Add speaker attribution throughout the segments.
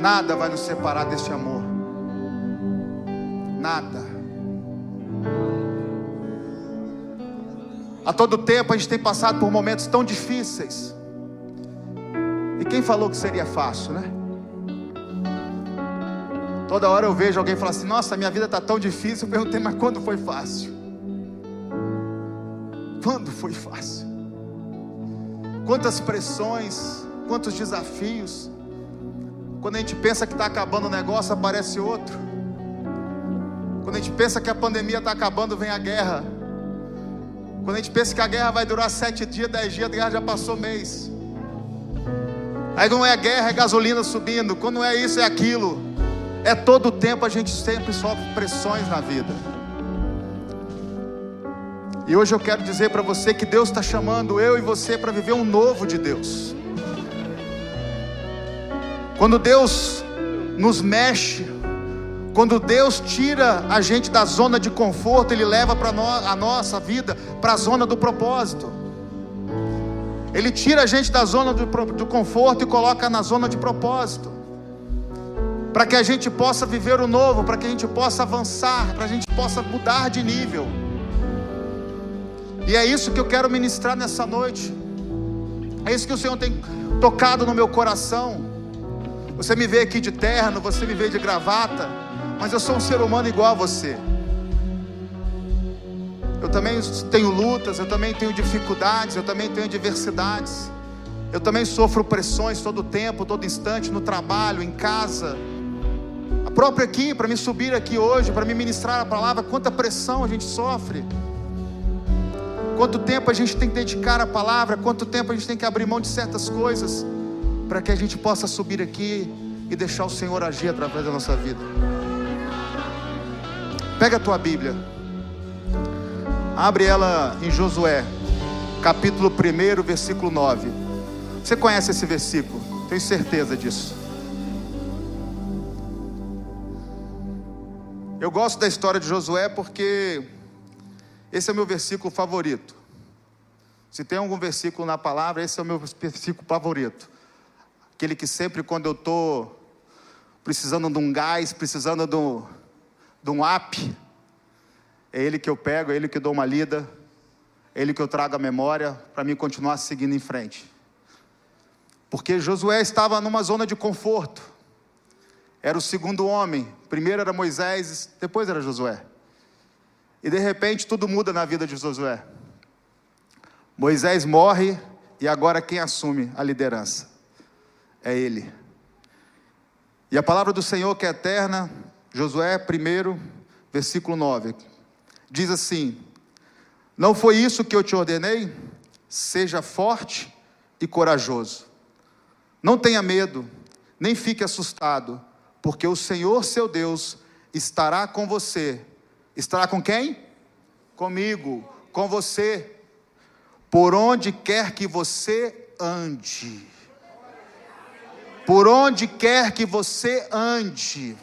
Speaker 1: Nada vai nos separar deste amor. Nada. A todo tempo a gente tem passado por momentos tão difíceis. E quem falou que seria fácil, né? Toda hora eu vejo alguém falar assim: Nossa, minha vida está tão difícil. Eu perguntei, mas quando foi fácil? Quando foi fácil? Quantas pressões, quantos desafios. Quando a gente pensa que está acabando o negócio, aparece outro. Quando a gente pensa que a pandemia está acabando, vem a guerra. Quando a gente pensa que a guerra vai durar sete dias, dez dias, a guerra já passou mês. Aí não é guerra, é gasolina subindo. Quando não é isso, é aquilo. É todo o tempo a gente sempre sofre pressões na vida. E hoje eu quero dizer para você que Deus está chamando eu e você para viver um novo de Deus. Quando Deus nos mexe, quando Deus tira a gente da zona de conforto, Ele leva para no, a nossa vida para a zona do propósito. Ele tira a gente da zona do, do conforto e coloca na zona de propósito. Para que a gente possa viver o novo, para que a gente possa avançar, para a gente possa mudar de nível. E é isso que eu quero ministrar nessa noite. É isso que o Senhor tem tocado no meu coração. Você me vê aqui de terno, você me vê de gravata, mas eu sou um ser humano igual a você. Eu também tenho lutas, eu também tenho dificuldades, eu também tenho adversidades. Eu também sofro pressões todo tempo, todo instante, no trabalho, em casa. A própria aqui, para me subir aqui hoje, para me ministrar a palavra, quanta pressão a gente sofre. Quanto tempo a gente tem que dedicar a palavra, quanto tempo a gente tem que abrir mão de certas coisas para que a gente possa subir aqui e deixar o Senhor agir através da nossa vida. Pega a tua Bíblia, abre ela em Josué, capítulo 1, versículo 9. Você conhece esse versículo, tenho certeza disso. Eu gosto da história de Josué porque esse é o meu versículo favorito. Se tem algum versículo na palavra, esse é o meu versículo favorito. Aquele que sempre, quando eu estou precisando de um gás, precisando de um, de um é ele que eu pego, é ele que eu dou uma lida, é ele que eu trago a memória para mim continuar seguindo em frente. Porque Josué estava numa zona de conforto, era o segundo homem, primeiro era Moisés, depois era Josué. E de repente tudo muda na vida de Josué. Moisés morre e agora quem assume a liderança? É Ele. E a palavra do Senhor que é eterna, Josué 1, versículo 9, diz assim: Não foi isso que eu te ordenei? Seja forte e corajoso. Não tenha medo, nem fique assustado, porque o Senhor seu Deus estará com você. Estará com quem? Comigo, com você, por onde quer que você ande. Por onde quer que você ande,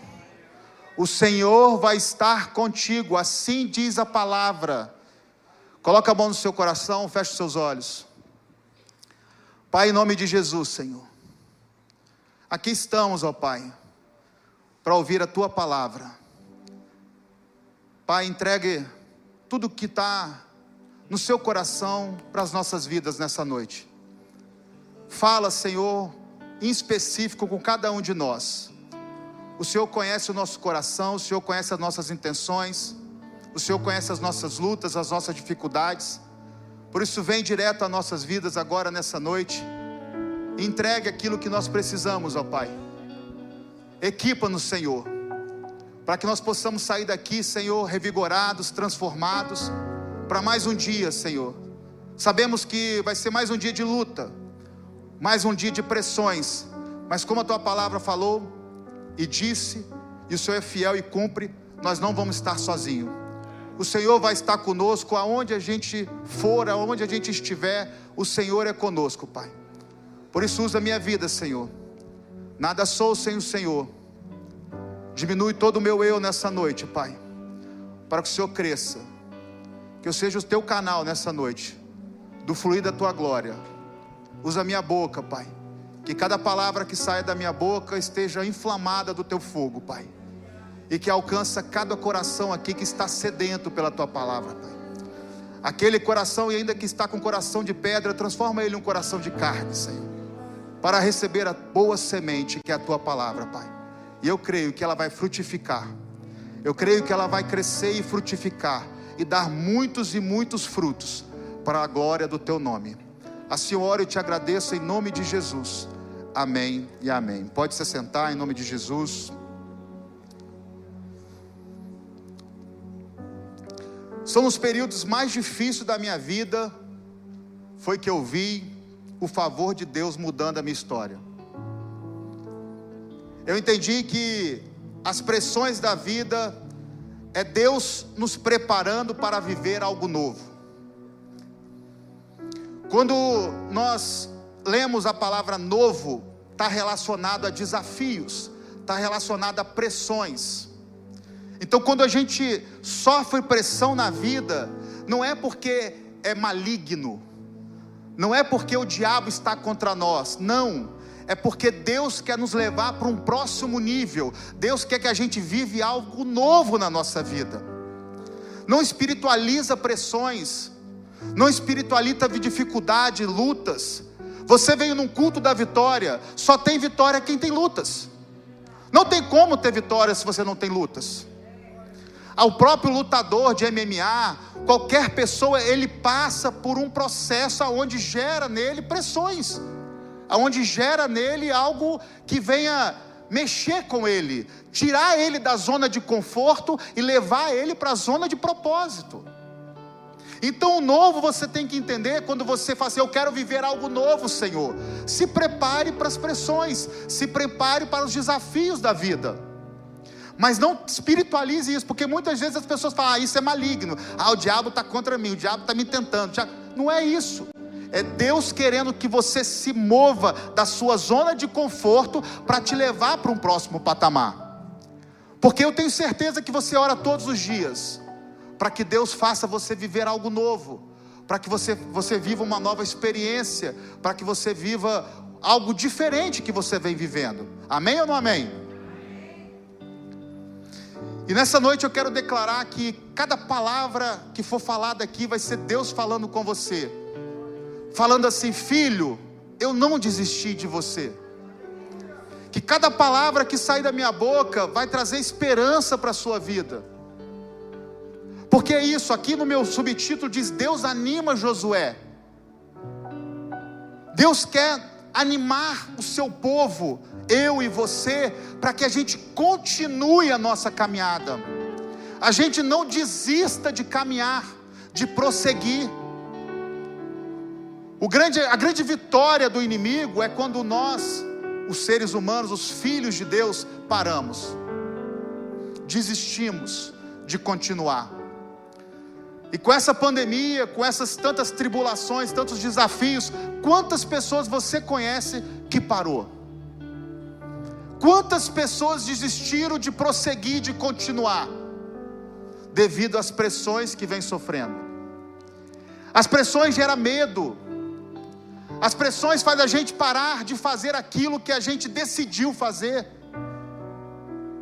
Speaker 1: o Senhor vai estar contigo, assim diz a palavra. Coloca a mão no seu coração, feche os seus olhos. Pai, em nome de Jesus, Senhor. Aqui estamos, ó Pai, para ouvir a tua palavra. Pai, entregue tudo que está no seu coração para as nossas vidas nessa noite. Fala, Senhor, em específico com cada um de nós. O Senhor conhece o nosso coração, o Senhor conhece as nossas intenções, o Senhor conhece as nossas lutas, as nossas dificuldades. Por isso, vem direto às nossas vidas agora nessa noite. Entregue aquilo que nós precisamos, ó Pai. Equipa-nos, Senhor, para que nós possamos sair daqui, Senhor, revigorados, transformados, para mais um dia, Senhor. Sabemos que vai ser mais um dia de luta mais um dia de pressões, mas como a tua palavra falou e disse, e o Senhor é fiel e cumpre, nós não vamos estar sozinhos. O Senhor vai estar conosco aonde a gente for, aonde a gente estiver, o Senhor é conosco, Pai. Por isso usa a minha vida, Senhor. Nada sou sem o Senhor. Diminui todo o meu eu nessa noite, Pai. Para que o Senhor cresça. Que eu seja o teu canal nessa noite. Do fluir da tua glória Usa a minha boca, Pai. Que cada palavra que saia da minha boca esteja inflamada do teu fogo, Pai. E que alcança cada coração aqui que está sedento pela tua palavra, Pai. Aquele coração, e ainda que está com coração de pedra, transforma ele em um coração de carne, Senhor. Para receber a boa semente que é a tua palavra, Pai. E eu creio que ela vai frutificar. Eu creio que ela vai crescer e frutificar e dar muitos e muitos frutos para a glória do teu nome. A Senhora, eu te agradeço em nome de Jesus. Amém e amém. Pode se sentar em nome de Jesus. São os períodos mais difíceis da minha vida, foi que eu vi o favor de Deus mudando a minha história. Eu entendi que as pressões da vida é Deus nos preparando para viver algo novo. Quando nós lemos a palavra novo, está relacionado a desafios, está relacionado a pressões. Então, quando a gente sofre pressão na vida, não é porque é maligno, não é porque o diabo está contra nós, não, é porque Deus quer nos levar para um próximo nível, Deus quer que a gente vive algo novo na nossa vida. Não espiritualiza pressões, não espiritualiza dificuldade, lutas. Você veio num culto da vitória, só tem vitória quem tem lutas. Não tem como ter vitória se você não tem lutas. Ao próprio lutador de MMA, qualquer pessoa, ele passa por um processo onde gera nele pressões, aonde gera nele algo que venha mexer com ele, tirar ele da zona de conforto e levar ele para a zona de propósito. Então, o novo você tem que entender quando você fala assim: Eu quero viver algo novo, Senhor. Se prepare para as pressões, se prepare para os desafios da vida. Mas não espiritualize isso, porque muitas vezes as pessoas falam: ah, isso é maligno, ah, o diabo está contra mim, o diabo está me tentando. Não é isso. É Deus querendo que você se mova da sua zona de conforto para te levar para um próximo patamar. Porque eu tenho certeza que você ora todos os dias para que Deus faça você viver algo novo, para que você, você viva uma nova experiência, para que você viva algo diferente que você vem vivendo. Amém ou não amém? E nessa noite eu quero declarar que cada palavra que for falada aqui vai ser Deus falando com você, falando assim: filho, eu não desisti de você. Que cada palavra que sai da minha boca vai trazer esperança para a sua vida porque é isso, aqui no meu subtítulo diz: Deus anima Josué. Deus quer animar o seu povo, eu e você, para que a gente continue a nossa caminhada. A gente não desista de caminhar, de prosseguir. O grande, a grande vitória do inimigo é quando nós, os seres humanos, os filhos de Deus, paramos, desistimos de continuar. E com essa pandemia, com essas tantas tribulações, tantos desafios, quantas pessoas você conhece que parou? Quantas pessoas desistiram de prosseguir, de continuar, devido às pressões que vem sofrendo? As pressões geram medo, as pressões fazem a gente parar de fazer aquilo que a gente decidiu fazer.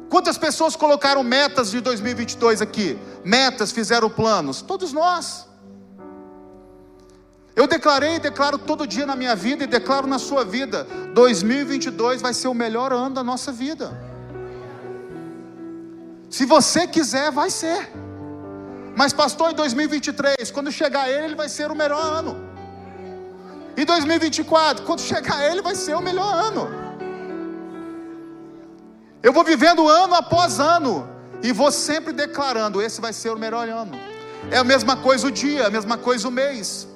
Speaker 1: Quantas pessoas colocaram metas de 2022 aqui? Metas, fizeram planos? Todos nós. Eu declarei e declaro todo dia na minha vida e declaro na sua vida: 2022 vai ser o melhor ano da nossa vida. Se você quiser, vai ser. Mas, pastor, em 2023, quando chegar ele, ele vai ser o melhor ano. E 2024, quando chegar ele, vai ser o melhor ano. Eu vou vivendo ano após ano e vou sempre declarando: esse vai ser o melhor ano. É a mesma coisa o dia, a mesma coisa o mês.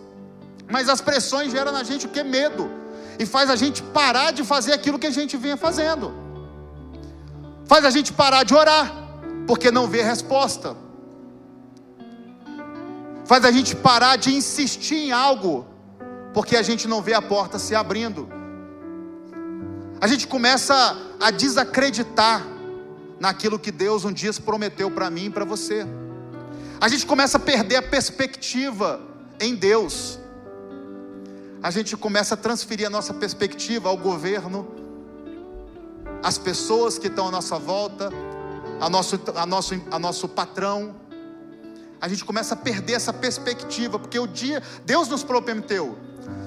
Speaker 1: Mas as pressões geram na gente o que? Medo. E faz a gente parar de fazer aquilo que a gente vinha fazendo. Faz a gente parar de orar, porque não vê resposta. Faz a gente parar de insistir em algo, porque a gente não vê a porta se abrindo. A gente começa a desacreditar naquilo que Deus um dia prometeu para mim e para você. A gente começa a perder a perspectiva em Deus. a gente começa a transferir a nossa perspectiva ao governo, às pessoas que estão à nossa volta, a nosso, a nosso, a nosso patrão. A gente começa a perder essa perspectiva, porque o dia, Deus nos prometeu: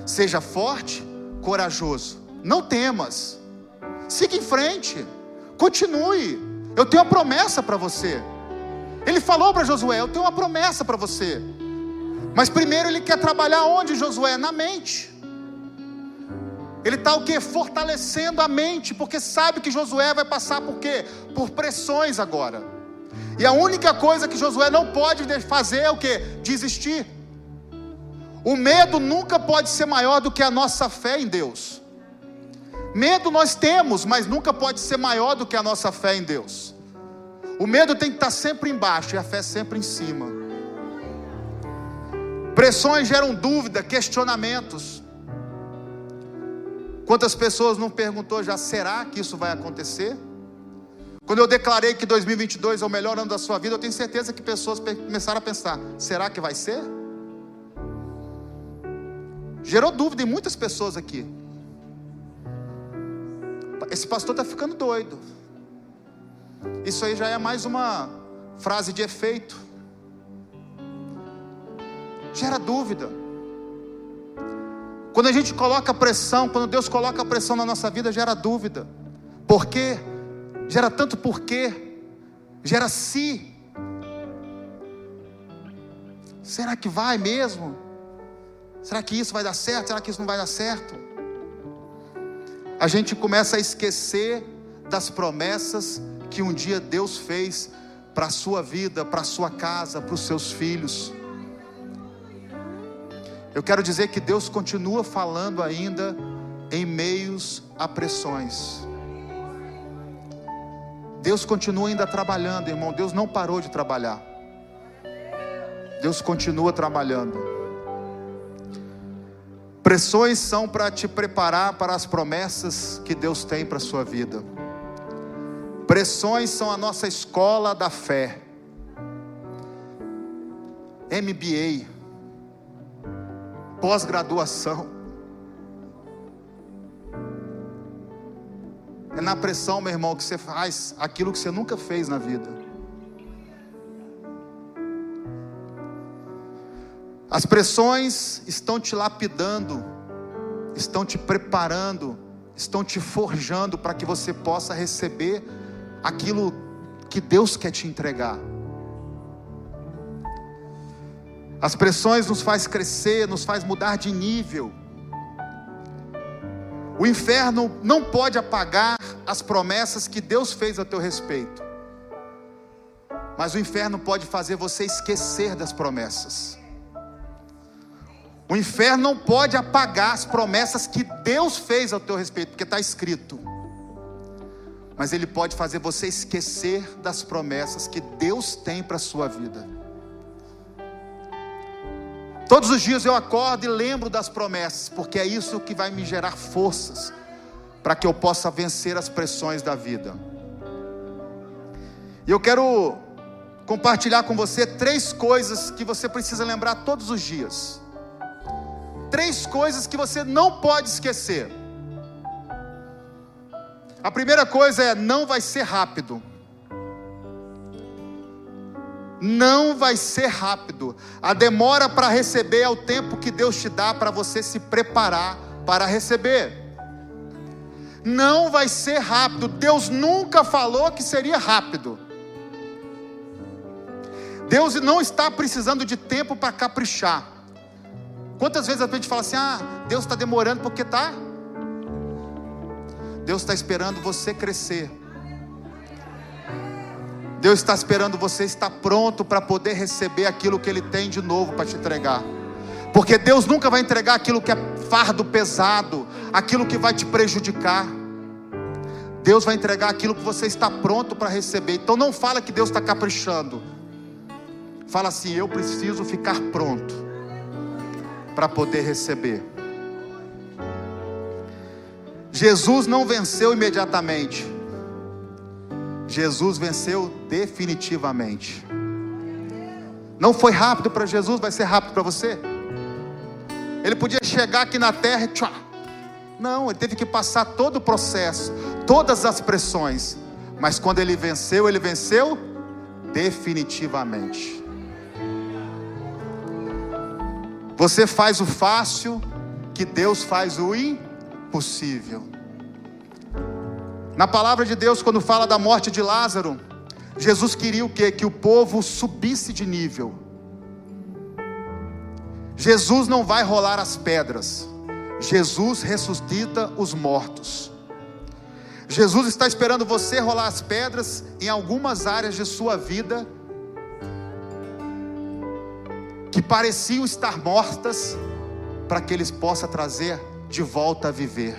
Speaker 1: seja forte, corajoso, não temas, siga em frente, continue. Eu tenho uma promessa para você. Ele falou para Josué: Eu tenho uma promessa para você. Mas primeiro ele quer trabalhar onde, Josué? Na mente. Ele está o que? Fortalecendo a mente, porque sabe que Josué vai passar por quê? Por pressões agora. E a única coisa que Josué não pode fazer é o que? Desistir. O medo nunca pode ser maior do que a nossa fé em Deus. Medo nós temos, mas nunca pode ser maior do que a nossa fé em Deus. O medo tem que estar sempre embaixo e a fé sempre em cima. Pressões geram dúvida, questionamentos. Quantas pessoas não perguntou já, será que isso vai acontecer? Quando eu declarei que 2022 é o melhor ano da sua vida, eu tenho certeza que pessoas começaram a pensar: será que vai ser? Gerou dúvida em muitas pessoas aqui. Esse pastor está ficando doido. Isso aí já é mais uma frase de efeito. Gera dúvida. Quando a gente coloca pressão, quando Deus coloca pressão na nossa vida, gera dúvida. Por quê? Gera tanto porquê. Gera si. Será que vai mesmo? Será que isso vai dar certo? Será que isso não vai dar certo? A gente começa a esquecer das promessas que um dia Deus fez para a sua vida, para a sua casa, para os seus filhos. Eu quero dizer que Deus continua falando ainda em meios a pressões. Deus continua ainda trabalhando, irmão. Deus não parou de trabalhar. Deus continua trabalhando. Pressões são para te preparar para as promessas que Deus tem para a sua vida. Pressões são a nossa escola da fé. MBA, pós-graduação. É na pressão, meu irmão, que você faz aquilo que você nunca fez na vida. As pressões estão te lapidando, estão te preparando, estão te forjando para que você possa receber aquilo que Deus quer te entregar. As pressões nos faz crescer, nos faz mudar de nível. O inferno não pode apagar as promessas que Deus fez a teu respeito. Mas o inferno pode fazer você esquecer das promessas. O inferno não pode apagar as promessas que Deus fez ao teu respeito, porque está escrito mas ele pode fazer você esquecer das promessas que Deus tem para a sua vida. Todos os dias eu acordo e lembro das promessas, porque é isso que vai me gerar forças para que eu possa vencer as pressões da vida. E eu quero compartilhar com você três coisas que você precisa lembrar todos os dias. Três coisas que você não pode esquecer. A primeira coisa é: não vai ser rápido. Não vai ser rápido. A demora para receber é o tempo que Deus te dá para você se preparar para receber. Não vai ser rápido. Deus nunca falou que seria rápido. Deus não está precisando de tempo para caprichar. Quantas vezes a gente fala assim: ah, Deus está demorando porque está Deus está esperando você crescer. Deus está esperando você estar pronto para poder receber aquilo que Ele tem de novo para te entregar. Porque Deus nunca vai entregar aquilo que é fardo pesado, aquilo que vai te prejudicar. Deus vai entregar aquilo que você está pronto para receber. Então não fala que Deus está caprichando. Fala assim: eu preciso ficar pronto para poder receber. Jesus não venceu imediatamente. Jesus venceu definitivamente. Não foi rápido para Jesus, vai ser rápido para você? Ele podia chegar aqui na terra e tchá. Não, ele teve que passar todo o processo, todas as pressões. Mas quando ele venceu, ele venceu definitivamente. Você faz o fácil, que Deus faz o impossível. Na palavra de Deus, quando fala da morte de Lázaro, Jesus queria o quê? Que o povo subisse de nível. Jesus não vai rolar as pedras. Jesus ressuscita os mortos. Jesus está esperando você rolar as pedras em algumas áreas de sua vida que pareciam estar mortas, para que eles possam trazer de volta a viver.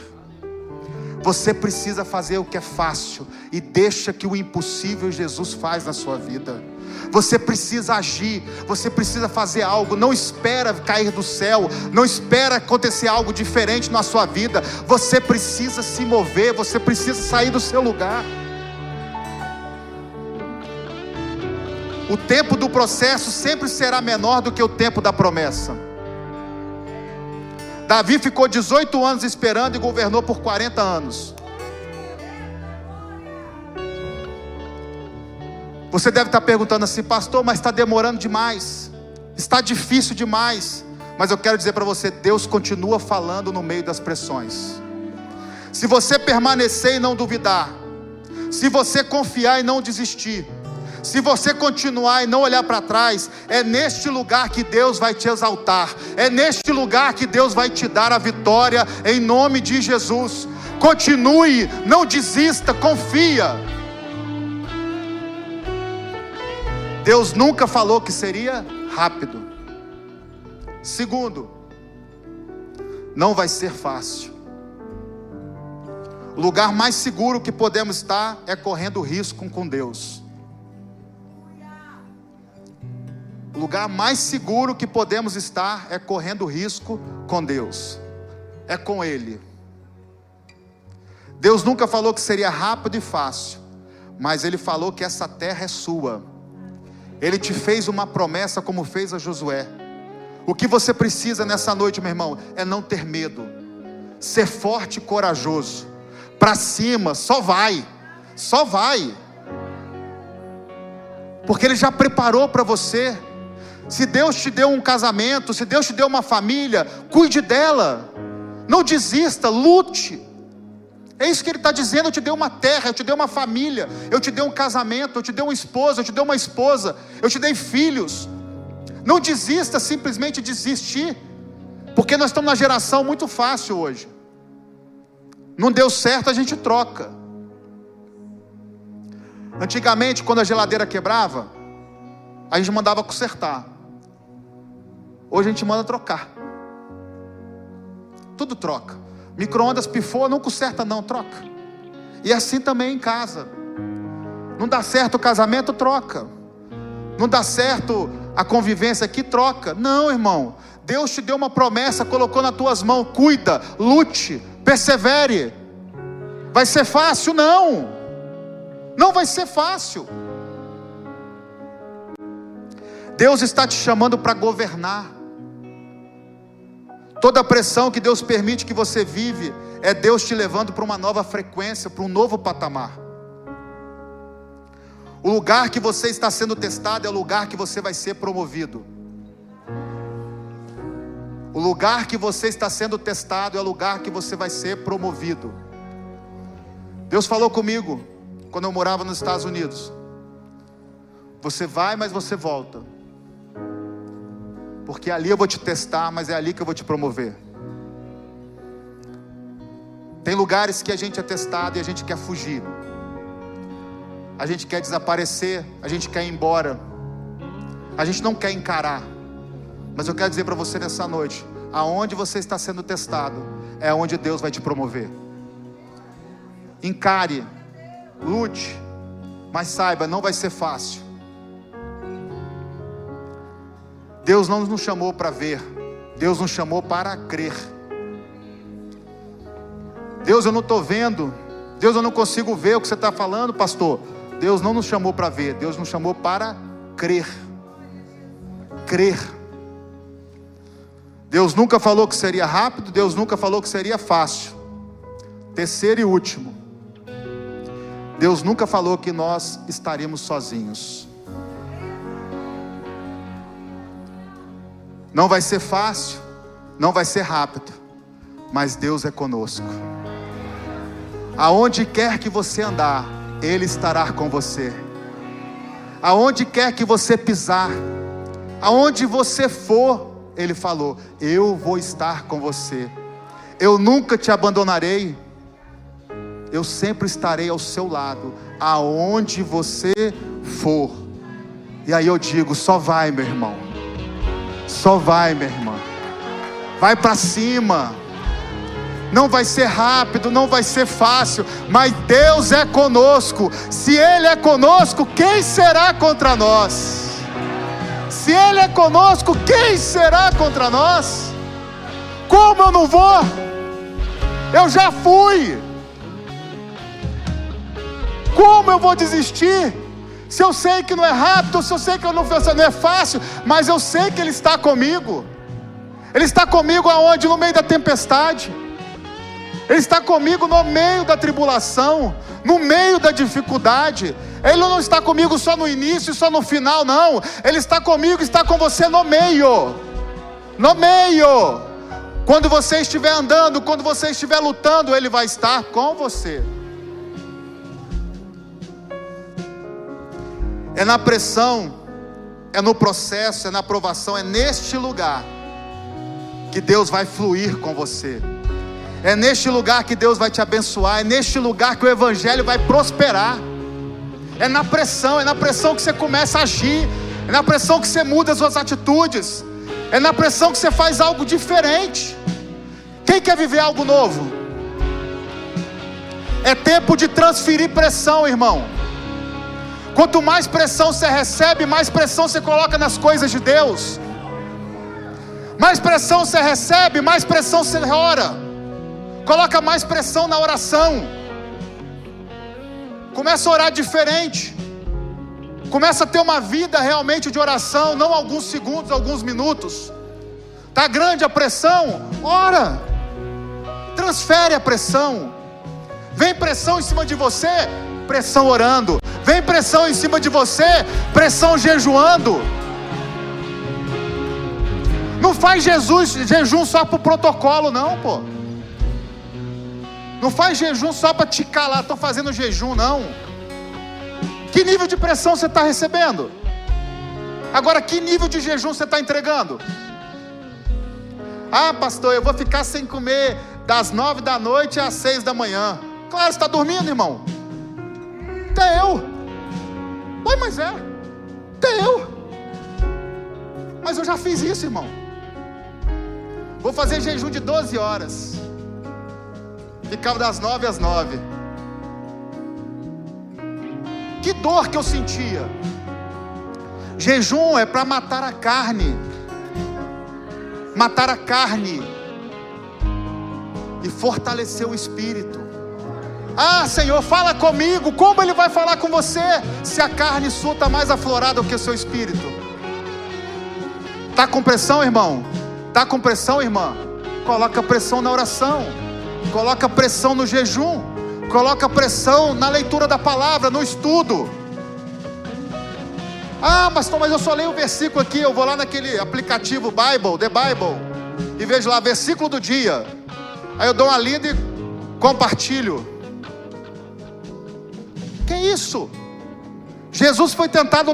Speaker 1: Você precisa fazer o que é fácil e deixa que o impossível Jesus faz na sua vida. Você precisa agir, você precisa fazer algo, não espera cair do céu, não espera acontecer algo diferente na sua vida. Você precisa se mover, você precisa sair do seu lugar. O tempo do processo sempre será menor do que o tempo da promessa. Davi ficou 18 anos esperando e governou por 40 anos. Você deve estar perguntando assim, pastor, mas está demorando demais, está difícil demais. Mas eu quero dizer para você: Deus continua falando no meio das pressões. Se você permanecer e não duvidar, se você confiar e não desistir, se você continuar e não olhar para trás, é neste lugar que Deus vai te exaltar, é neste lugar que Deus vai te dar a vitória, em nome de Jesus. Continue, não desista, confia. Deus nunca falou que seria rápido. Segundo, não vai ser fácil. O lugar mais seguro que podemos estar é correndo risco com Deus. O lugar mais seguro que podemos estar é correndo risco com Deus, é com Ele. Deus nunca falou que seria rápido e fácil, mas Ele falou que essa terra é sua. Ele te fez uma promessa, como fez a Josué. O que você precisa nessa noite, meu irmão, é não ter medo, ser forte e corajoso, para cima, só vai, só vai, porque Ele já preparou para você. Se Deus te deu um casamento, se Deus te deu uma família, cuide dela. Não desista, lute. É isso que ele está dizendo. Eu te dei uma terra, eu te dei uma família, eu te dei um casamento, eu te dei uma esposa, eu te dei uma esposa, eu te dei filhos. Não desista simplesmente desistir, porque nós estamos na geração muito fácil hoje. Não deu certo, a gente troca. Antigamente, quando a geladeira quebrava, a gente mandava consertar. Hoje a gente manda trocar. Tudo troca. Micro-ondas pifou, não conserta, não, troca. E assim também em casa. Não dá certo o casamento, troca. Não dá certo a convivência aqui, troca. Não, irmão. Deus te deu uma promessa, colocou nas tuas mãos. Cuida, lute, persevere. Vai ser fácil? Não. Não vai ser fácil. Deus está te chamando para governar. Toda a pressão que Deus permite que você vive é Deus te levando para uma nova frequência, para um novo patamar. O lugar que você está sendo testado é o lugar que você vai ser promovido. O lugar que você está sendo testado é o lugar que você vai ser promovido. Deus falou comigo quando eu morava nos Estados Unidos. Você vai, mas você volta porque ali eu vou te testar, mas é ali que eu vou te promover. Tem lugares que a gente é testado e a gente quer fugir, a gente quer desaparecer, a gente quer ir embora, a gente não quer encarar. Mas eu quero dizer para você nessa noite: aonde você está sendo testado, é onde Deus vai te promover. Encare, lute, mas saiba, não vai ser fácil. Deus não nos chamou para ver, Deus nos chamou para crer. Deus, eu não estou vendo, Deus, eu não consigo ver o que você está falando, pastor. Deus não nos chamou para ver, Deus nos chamou para crer. Crer. Deus nunca falou que seria rápido, Deus nunca falou que seria fácil. Terceiro e último, Deus nunca falou que nós estaríamos sozinhos. Não vai ser fácil, não vai ser rápido, mas Deus é conosco. Aonde quer que você andar, Ele estará com você. Aonde quer que você pisar, aonde você for, Ele falou: Eu vou estar com você. Eu nunca te abandonarei. Eu sempre estarei ao seu lado, aonde você for. E aí eu digo: só vai, meu irmão. Só vai, minha irmã. Vai para cima não vai ser rápido, não vai ser fácil, mas Deus é conosco. Se Ele é conosco, quem será contra nós? Se Ele é conosco, quem será contra nós? Como eu não vou? Eu já fui. Como eu vou desistir? Se eu sei que não é rápido, se eu sei que não, não é fácil, mas eu sei que Ele está comigo. Ele está comigo aonde? No meio da tempestade. Ele está comigo no meio da tribulação, no meio da dificuldade. Ele não está comigo só no início só no final, não. Ele está comigo, está com você no meio. No meio. Quando você estiver andando, quando você estiver lutando, Ele vai estar com você. É na pressão, é no processo, é na provação, é neste lugar que Deus vai fluir com você. É neste lugar que Deus vai te abençoar, é neste lugar que o Evangelho vai prosperar. É na pressão, é na pressão que você começa a agir, é na pressão que você muda as suas atitudes, é na pressão que você faz algo diferente. Quem quer viver algo novo? É tempo de transferir pressão, irmão. Quanto mais pressão você recebe, mais pressão você coloca nas coisas de Deus. Mais pressão você recebe, mais pressão você ora. Coloca mais pressão na oração. Começa a orar diferente. Começa a ter uma vida realmente de oração, não alguns segundos, alguns minutos. Tá grande a pressão? Ora. Transfere a pressão. Vem pressão em cima de você, pressão orando. Vem pressão em cima de você, pressão jejuando. Não faz Jesus jejum só para o protocolo, não, pô. Não faz jejum só para te calar, estou fazendo jejum, não. Que nível de pressão você está recebendo? Agora, que nível de jejum você está entregando? Ah, pastor, eu vou ficar sem comer das nove da noite às seis da manhã. Claro, você está dormindo, irmão. Até eu. Oi, mas é. Até eu. Mas eu já fiz isso, irmão. Vou fazer jejum de 12 horas. Ficava das nove às nove. Que dor que eu sentia. Jejum é para matar a carne. Matar a carne. E fortalecer o espírito. Ah, Senhor, fala comigo. Como Ele vai falar com você se a carne sua está mais aflorada do que o seu espírito? Está com pressão, irmão? Está com pressão, irmã? Coloca pressão na oração coloca pressão no jejum, coloca pressão na leitura da palavra, no estudo. Ah, mas, mas eu só leio o versículo aqui, eu vou lá naquele aplicativo Bible, The Bible, e vejo lá, versículo do dia. Aí eu dou uma lida e compartilho. Que isso? Jesus foi tentado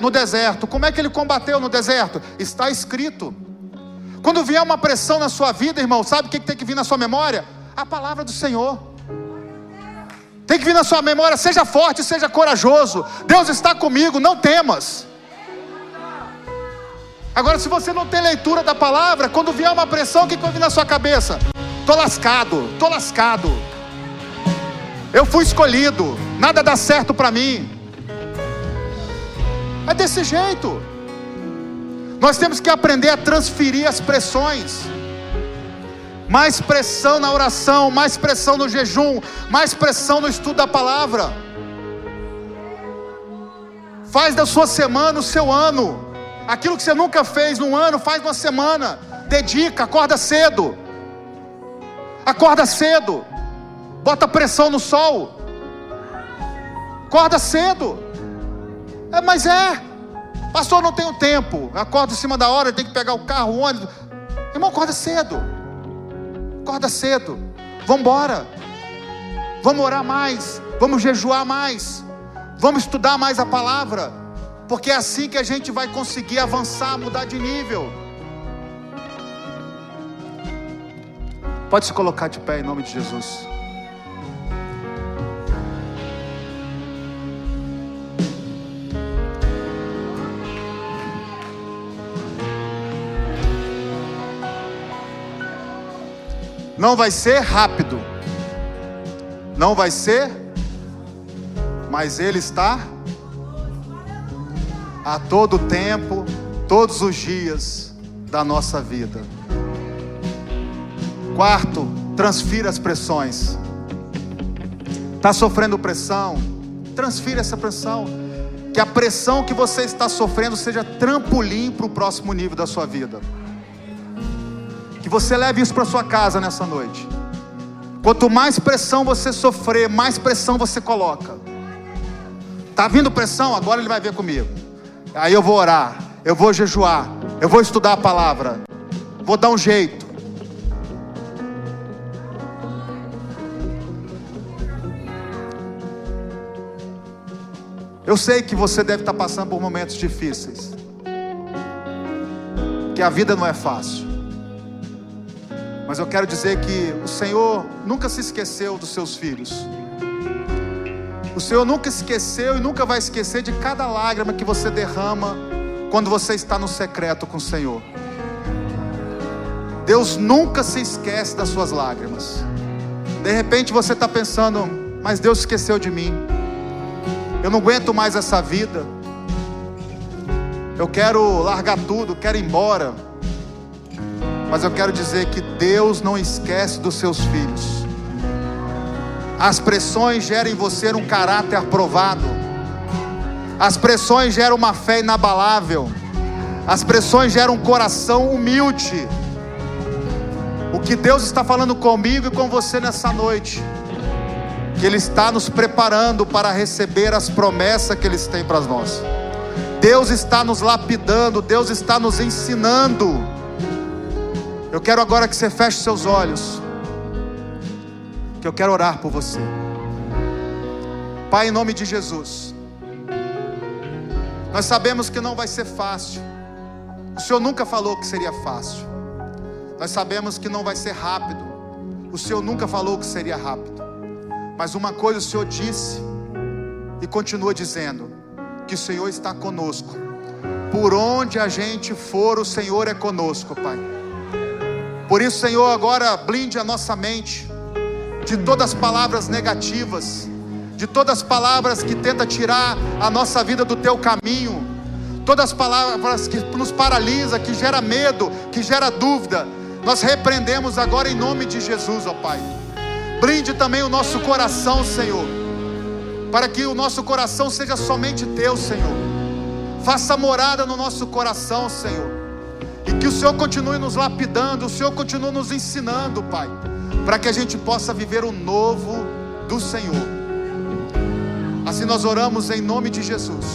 Speaker 1: no deserto. Como é que ele combateu no deserto? Está escrito. Quando vier uma pressão na sua vida, irmão, sabe o que tem que vir na sua memória? a palavra do Senhor. Tem que vir na sua memória, seja forte, seja corajoso. Deus está comigo, não temas. Agora, se você não tem leitura da palavra, quando vier uma pressão, o que vai vir na sua cabeça? Tô lascado, tô lascado. Eu fui escolhido, nada dá certo para mim. É desse jeito. Nós temos que aprender a transferir as pressões mais pressão na oração, mais pressão no jejum, mais pressão no estudo da palavra. Faz da sua semana o seu ano. Aquilo que você nunca fez num ano, faz numa semana. dedica, acorda cedo. Acorda cedo. Bota pressão no sol. Acorda cedo. É, mas é. Pastor, não tenho tempo. Acorda em cima da hora, tem que pegar o carro, o ônibus. Irmão, acorda cedo. Acorda cedo. Vamos embora. Vamos orar mais. Vamos jejuar mais. Vamos estudar mais a palavra. Porque é assim que a gente vai conseguir avançar, mudar de nível. Pode se colocar de pé em nome de Jesus. Não vai ser rápido. Não vai ser, mas Ele está a todo tempo, todos os dias da nossa vida. Quarto, transfira as pressões. Está sofrendo pressão? Transfira essa pressão. Que a pressão que você está sofrendo seja trampolim para o próximo nível da sua vida. Que você leve isso para sua casa nessa noite. Quanto mais pressão você sofrer, mais pressão você coloca. Tá vindo pressão? Agora ele vai ver comigo. Aí eu vou orar, eu vou jejuar, eu vou estudar a palavra. Vou dar um jeito. Eu sei que você deve estar passando por momentos difíceis. Que a vida não é fácil. Mas eu quero dizer que o Senhor nunca se esqueceu dos seus filhos. O Senhor nunca esqueceu e nunca vai esquecer de cada lágrima que você derrama quando você está no secreto com o Senhor. Deus nunca se esquece das suas lágrimas. De repente você está pensando, mas Deus esqueceu de mim. Eu não aguento mais essa vida. Eu quero largar tudo, quero ir embora. Mas eu quero dizer que Deus não esquece dos seus filhos. As pressões geram em você um caráter aprovado. As pressões geram uma fé inabalável. As pressões geram um coração humilde. O que Deus está falando comigo e com você nessa noite, que Ele está nos preparando para receber as promessas que Ele tem para nós. Deus está nos lapidando, Deus está nos ensinando eu quero agora que você feche seus olhos. Que eu quero orar por você. Pai, em nome de Jesus. Nós sabemos que não vai ser fácil. O Senhor nunca falou que seria fácil. Nós sabemos que não vai ser rápido. O Senhor nunca falou que seria rápido. Mas uma coisa o Senhor disse e continua dizendo: que o Senhor está conosco. Por onde a gente for, o Senhor é conosco, Pai. Por isso, Senhor, agora blinde a nossa mente de todas as palavras negativas, de todas as palavras que tentam tirar a nossa vida do teu caminho, todas as palavras que nos paralisa, que gera medo, que gera dúvida. Nós repreendemos agora em nome de Jesus, ó Pai. Blinde também o nosso coração, Senhor, para que o nosso coração seja somente teu, Senhor. Faça morada no nosso coração, Senhor. Que o Senhor continue nos lapidando, o Senhor continue nos ensinando, Pai, para que a gente possa viver o novo do Senhor. Assim nós oramos em nome de Jesus.